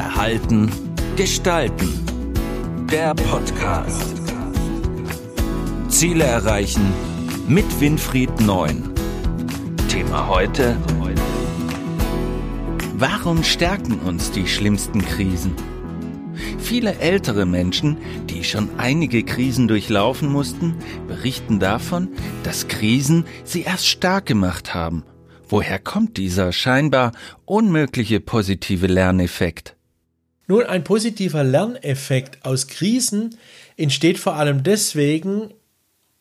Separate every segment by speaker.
Speaker 1: Verhalten, Gestalten. Der Podcast. Ziele erreichen mit Winfried Neun. Thema heute. Warum stärken uns die schlimmsten Krisen? Viele ältere Menschen, die schon einige Krisen durchlaufen mussten, berichten davon, dass Krisen sie erst stark gemacht haben. Woher kommt dieser scheinbar unmögliche positive Lerneffekt?
Speaker 2: Nun, ein positiver Lerneffekt aus Krisen entsteht vor allem deswegen,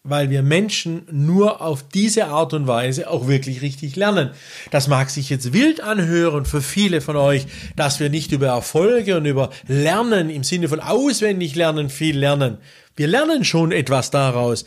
Speaker 2: weil wir Menschen nur auf diese Art und Weise auch wirklich richtig lernen. Das mag sich jetzt wild anhören für viele von euch, dass wir nicht über Erfolge und über Lernen im Sinne von auswendig lernen viel lernen. Wir lernen schon etwas daraus,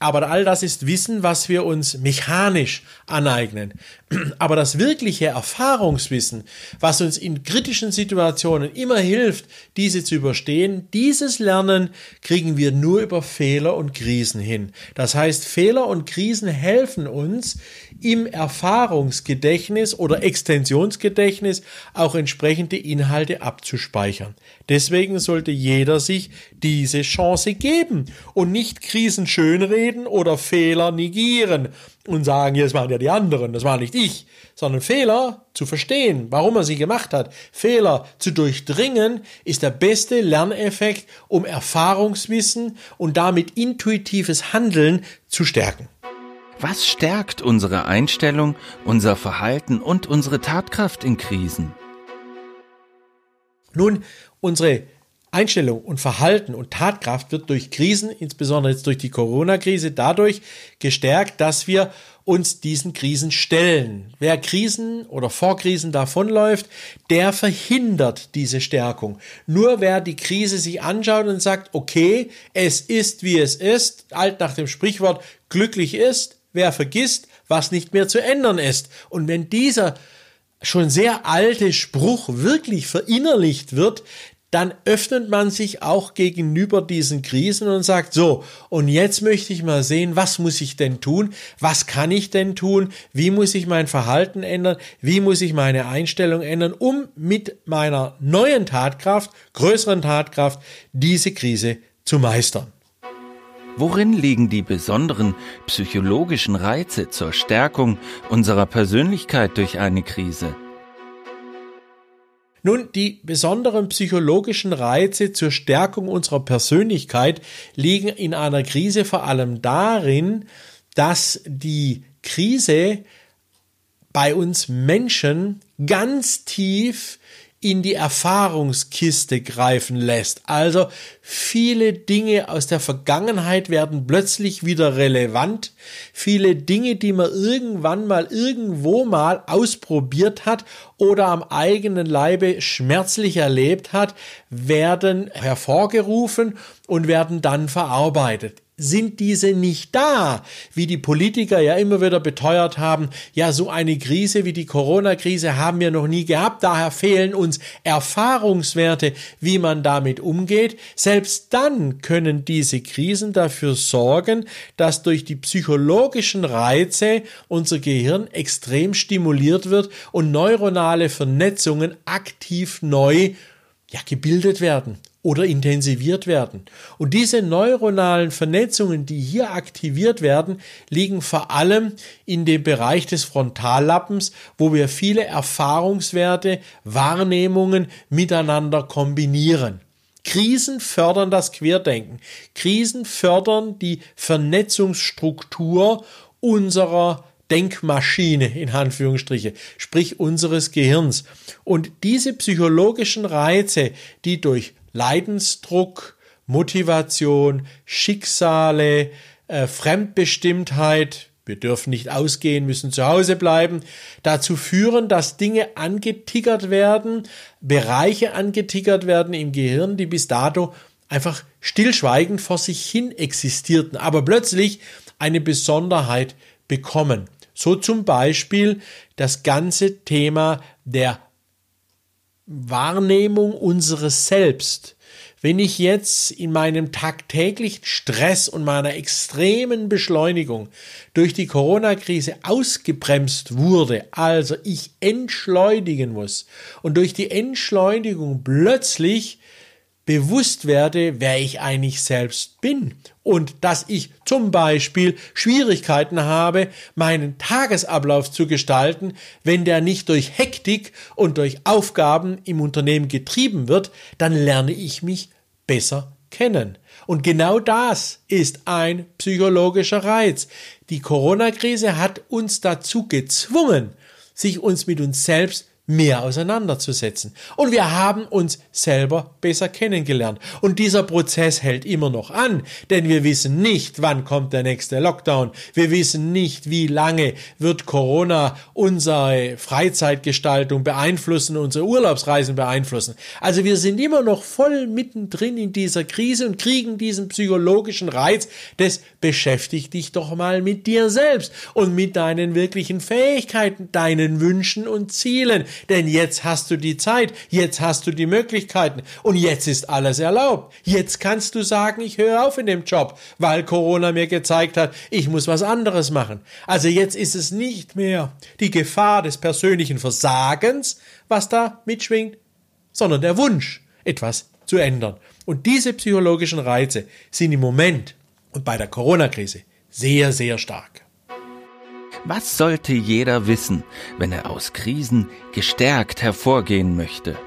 Speaker 2: aber all das ist Wissen, was wir uns mechanisch aneignen. Aber das wirkliche Erfahrungswissen, was uns in kritischen Situationen immer hilft, diese zu überstehen, dieses Lernen kriegen wir nur über Fehler und Krisen hin. Das heißt, Fehler und Krisen helfen uns, im Erfahrungsgedächtnis oder Extensionsgedächtnis auch entsprechende Inhalte abzuspeichern. Deswegen sollte jeder sich diese Chance geben und nicht Krisen schönreden oder Fehler negieren und sagen, jetzt waren ja die anderen, das war nicht ich, sondern Fehler zu verstehen, warum er sie gemacht hat, Fehler zu durchdringen, ist der beste Lerneffekt, um Erfahrungswissen und damit intuitives Handeln zu stärken.
Speaker 1: Was stärkt unsere Einstellung, unser Verhalten und unsere Tatkraft in Krisen?
Speaker 2: Nun, unsere Einstellung und Verhalten und Tatkraft wird durch Krisen, insbesondere jetzt durch die Corona-Krise, dadurch gestärkt, dass wir uns diesen Krisen stellen. Wer Krisen oder vor Krisen davonläuft, der verhindert diese Stärkung. Nur wer die Krise sich anschaut und sagt, okay, es ist wie es ist, alt nach dem Sprichwort, glücklich ist, wer vergisst, was nicht mehr zu ändern ist. Und wenn dieser schon sehr alte Spruch wirklich verinnerlicht wird, dann öffnet man sich auch gegenüber diesen Krisen und sagt, so, und jetzt möchte ich mal sehen, was muss ich denn tun? Was kann ich denn tun? Wie muss ich mein Verhalten ändern? Wie muss ich meine Einstellung ändern, um mit meiner neuen Tatkraft, größeren Tatkraft, diese Krise zu meistern?
Speaker 1: Worin liegen die besonderen psychologischen Reize zur Stärkung unserer Persönlichkeit durch eine Krise?
Speaker 2: Nun, die besonderen psychologischen Reize zur Stärkung unserer Persönlichkeit liegen in einer Krise vor allem darin, dass die Krise bei uns Menschen ganz tief in die Erfahrungskiste greifen lässt. Also viele Dinge aus der Vergangenheit werden plötzlich wieder relevant. Viele Dinge, die man irgendwann mal irgendwo mal ausprobiert hat oder am eigenen Leibe schmerzlich erlebt hat, werden hervorgerufen und werden dann verarbeitet sind diese nicht da, wie die Politiker ja immer wieder beteuert haben, ja, so eine Krise wie die Corona-Krise haben wir noch nie gehabt, daher fehlen uns Erfahrungswerte, wie man damit umgeht. Selbst dann können diese Krisen dafür sorgen, dass durch die psychologischen Reize unser Gehirn extrem stimuliert wird und neuronale Vernetzungen aktiv neu ja, gebildet werden oder intensiviert werden. Und diese neuronalen Vernetzungen, die hier aktiviert werden, liegen vor allem in dem Bereich des Frontallappens, wo wir viele Erfahrungswerte, Wahrnehmungen miteinander kombinieren. Krisen fördern das Querdenken. Krisen fördern die Vernetzungsstruktur unserer Denkmaschine in Anführungsstriche, sprich unseres Gehirns. Und diese psychologischen Reize, die durch Leidensdruck, Motivation, Schicksale, äh, Fremdbestimmtheit, wir dürfen nicht ausgehen, müssen zu Hause bleiben, dazu führen, dass Dinge angetickert werden, Bereiche angetickert werden im Gehirn, die bis dato einfach stillschweigend vor sich hin existierten, aber plötzlich eine Besonderheit bekommen. So zum Beispiel das ganze Thema der Wahrnehmung unseres Selbst. Wenn ich jetzt in meinem tagtäglichen Stress und meiner extremen Beschleunigung durch die Corona-Krise ausgebremst wurde, also ich entschleunigen muss und durch die Entschleunigung plötzlich bewusst werde, wer ich eigentlich selbst bin und dass ich zum Beispiel Schwierigkeiten habe, meinen Tagesablauf zu gestalten, wenn der nicht durch Hektik und durch Aufgaben im Unternehmen getrieben wird, dann lerne ich mich besser kennen. Und genau das ist ein psychologischer Reiz. Die Corona-Krise hat uns dazu gezwungen, sich uns mit uns selbst mehr auseinanderzusetzen. Und wir haben uns selber besser kennengelernt. Und dieser Prozess hält immer noch an, denn wir wissen nicht, wann kommt der nächste Lockdown. Wir wissen nicht, wie lange wird Corona unsere Freizeitgestaltung beeinflussen, unsere Urlaubsreisen beeinflussen. Also wir sind immer noch voll mittendrin in dieser Krise und kriegen diesen psychologischen Reiz des beschäftig dich doch mal mit dir selbst und mit deinen wirklichen Fähigkeiten, deinen Wünschen und Zielen denn jetzt hast du die Zeit, jetzt hast du die Möglichkeiten und jetzt ist alles erlaubt. Jetzt kannst du sagen, ich höre auf in dem Job, weil Corona mir gezeigt hat, ich muss was anderes machen. Also jetzt ist es nicht mehr die Gefahr des persönlichen Versagens, was da mitschwingt, sondern der Wunsch, etwas zu ändern. Und diese psychologischen Reize sind im Moment und bei der Corona-Krise sehr, sehr stark.
Speaker 1: Was sollte jeder wissen, wenn er aus Krisen gestärkt hervorgehen möchte?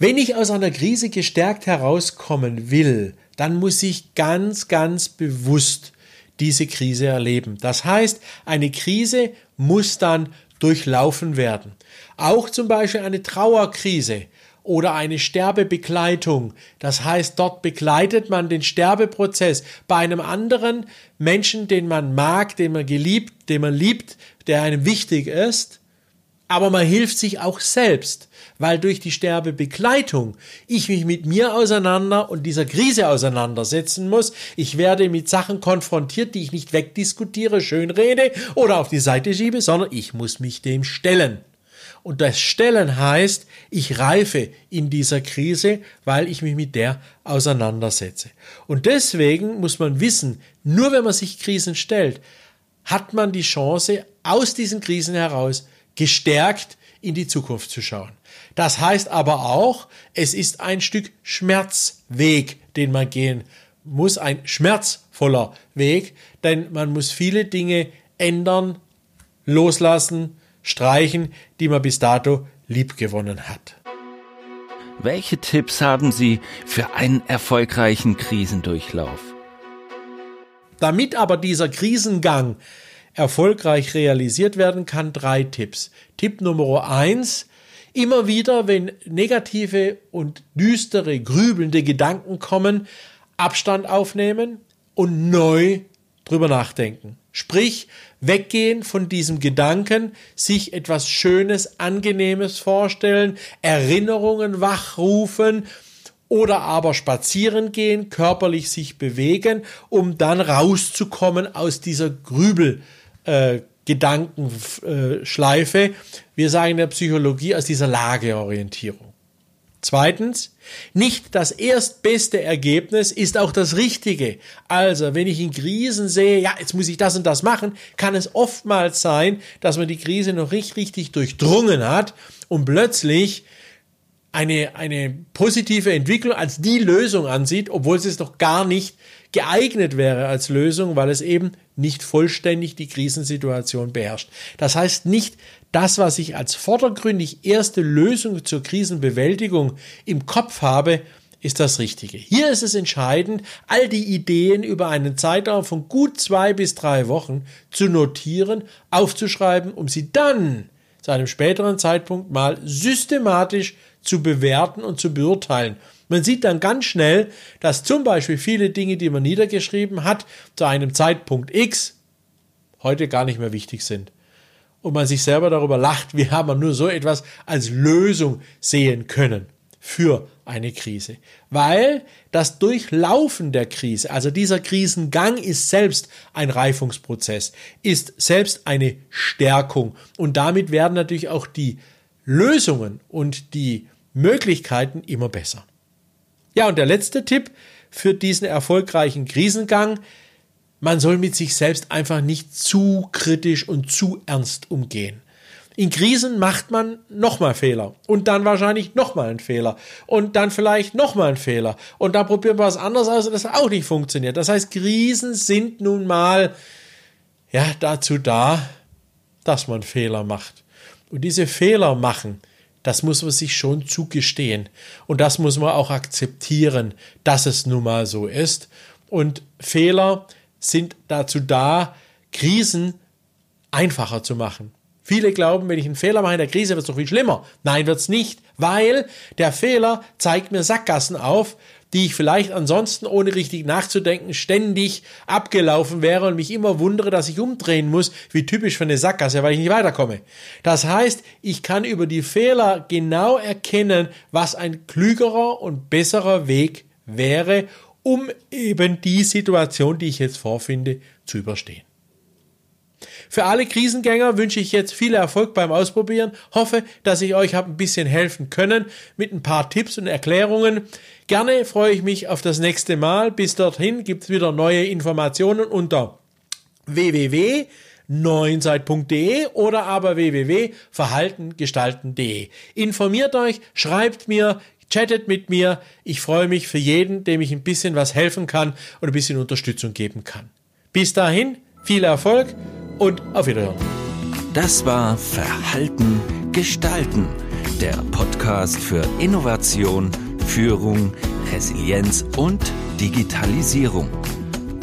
Speaker 2: Wenn ich aus einer Krise gestärkt herauskommen will, dann muss ich ganz, ganz bewusst diese Krise erleben. Das heißt, eine Krise muss dann durchlaufen werden. Auch zum Beispiel eine Trauerkrise oder eine Sterbebegleitung. Das heißt, dort begleitet man den Sterbeprozess bei einem anderen Menschen, den man mag, den man geliebt, den man liebt, der einem wichtig ist. Aber man hilft sich auch selbst, weil durch die Sterbebegleitung ich mich mit mir auseinander und dieser Krise auseinandersetzen muss. Ich werde mit Sachen konfrontiert, die ich nicht wegdiskutiere, schönrede oder auf die Seite schiebe, sondern ich muss mich dem stellen. Und das Stellen heißt, ich reife in dieser Krise, weil ich mich mit der auseinandersetze. Und deswegen muss man wissen, nur wenn man sich Krisen stellt, hat man die Chance, aus diesen Krisen heraus gestärkt in die Zukunft zu schauen. Das heißt aber auch, es ist ein Stück Schmerzweg, den man gehen muss, ein schmerzvoller Weg, denn man muss viele Dinge ändern, loslassen, streichen, die man bis dato liebgewonnen hat.
Speaker 1: Welche Tipps haben Sie für einen erfolgreichen Krisendurchlauf?
Speaker 2: Damit aber dieser Krisengang erfolgreich realisiert werden kann, drei Tipps. Tipp Nummer eins, immer wieder, wenn negative und düstere, grübelnde Gedanken kommen, Abstand aufnehmen und neu drüber nachdenken. Sprich, weggehen von diesem Gedanken, sich etwas Schönes, Angenehmes vorstellen, Erinnerungen wachrufen oder aber spazieren gehen, körperlich sich bewegen, um dann rauszukommen aus dieser Grübel. Äh, Gedankenschleife. Wir sagen in der Psychologie aus dieser Lageorientierung. Zweitens, nicht das erstbeste Ergebnis ist auch das richtige. Also, wenn ich in Krisen sehe, ja, jetzt muss ich das und das machen, kann es oftmals sein, dass man die Krise noch nicht richtig durchdrungen hat und plötzlich eine, eine positive Entwicklung als die Lösung ansieht, obwohl es doch gar nicht geeignet wäre als Lösung, weil es eben nicht vollständig die Krisensituation beherrscht. Das heißt nicht, das, was ich als vordergründig erste Lösung zur Krisenbewältigung im Kopf habe, ist das Richtige. Hier ist es entscheidend, all die Ideen über einen Zeitraum von gut zwei bis drei Wochen zu notieren, aufzuschreiben, um sie dann zu einem späteren Zeitpunkt mal systematisch zu bewerten und zu beurteilen. Man sieht dann ganz schnell, dass zum Beispiel viele Dinge, die man niedergeschrieben hat, zu einem Zeitpunkt X heute gar nicht mehr wichtig sind. Und man sich selber darüber lacht, wie haben wir nur so etwas als Lösung sehen können für eine Krise. Weil das Durchlaufen der Krise, also dieser Krisengang ist selbst ein Reifungsprozess, ist selbst eine Stärkung. Und damit werden natürlich auch die Lösungen und die Möglichkeiten immer besser. Ja, und der letzte Tipp für diesen erfolgreichen Krisengang, man soll mit sich selbst einfach nicht zu kritisch und zu ernst umgehen. In Krisen macht man nochmal Fehler und dann wahrscheinlich nochmal einen Fehler und dann vielleicht nochmal einen Fehler und dann probieren wir was anderes aus und das auch nicht funktioniert. Das heißt, Krisen sind nun mal ja dazu da, dass man Fehler macht. Und diese Fehler machen, das muss man sich schon zugestehen und das muss man auch akzeptieren, dass es nun mal so ist. Und Fehler sind dazu da, Krisen einfacher zu machen. Viele glauben, wenn ich einen Fehler mache in der Krise, wird es doch viel schlimmer. Nein, wird es nicht, weil der Fehler zeigt mir Sackgassen auf, die ich vielleicht ansonsten ohne richtig nachzudenken ständig abgelaufen wäre und mich immer wundere, dass ich umdrehen muss, wie typisch für eine Sackgasse, weil ich nicht weiterkomme. Das heißt, ich kann über die Fehler genau erkennen, was ein klügerer und besserer Weg wäre, um eben die Situation, die ich jetzt vorfinde, zu überstehen. Für alle Krisengänger wünsche ich jetzt viel Erfolg beim Ausprobieren. Hoffe, dass ich euch habe ein bisschen helfen können mit ein paar Tipps und Erklärungen. Gerne freue ich mich auf das nächste Mal. Bis dorthin gibt es wieder neue Informationen unter www.neuenzeit.de oder aber www.verhaltengestalten.de. Informiert euch, schreibt mir, chattet mit mir. Ich freue mich für jeden, dem ich ein bisschen was helfen kann und ein bisschen Unterstützung geben kann. Bis dahin, viel Erfolg und auf Wiederhören.
Speaker 1: Das war Verhalten gestalten, der Podcast für Innovation, Führung, Resilienz und Digitalisierung.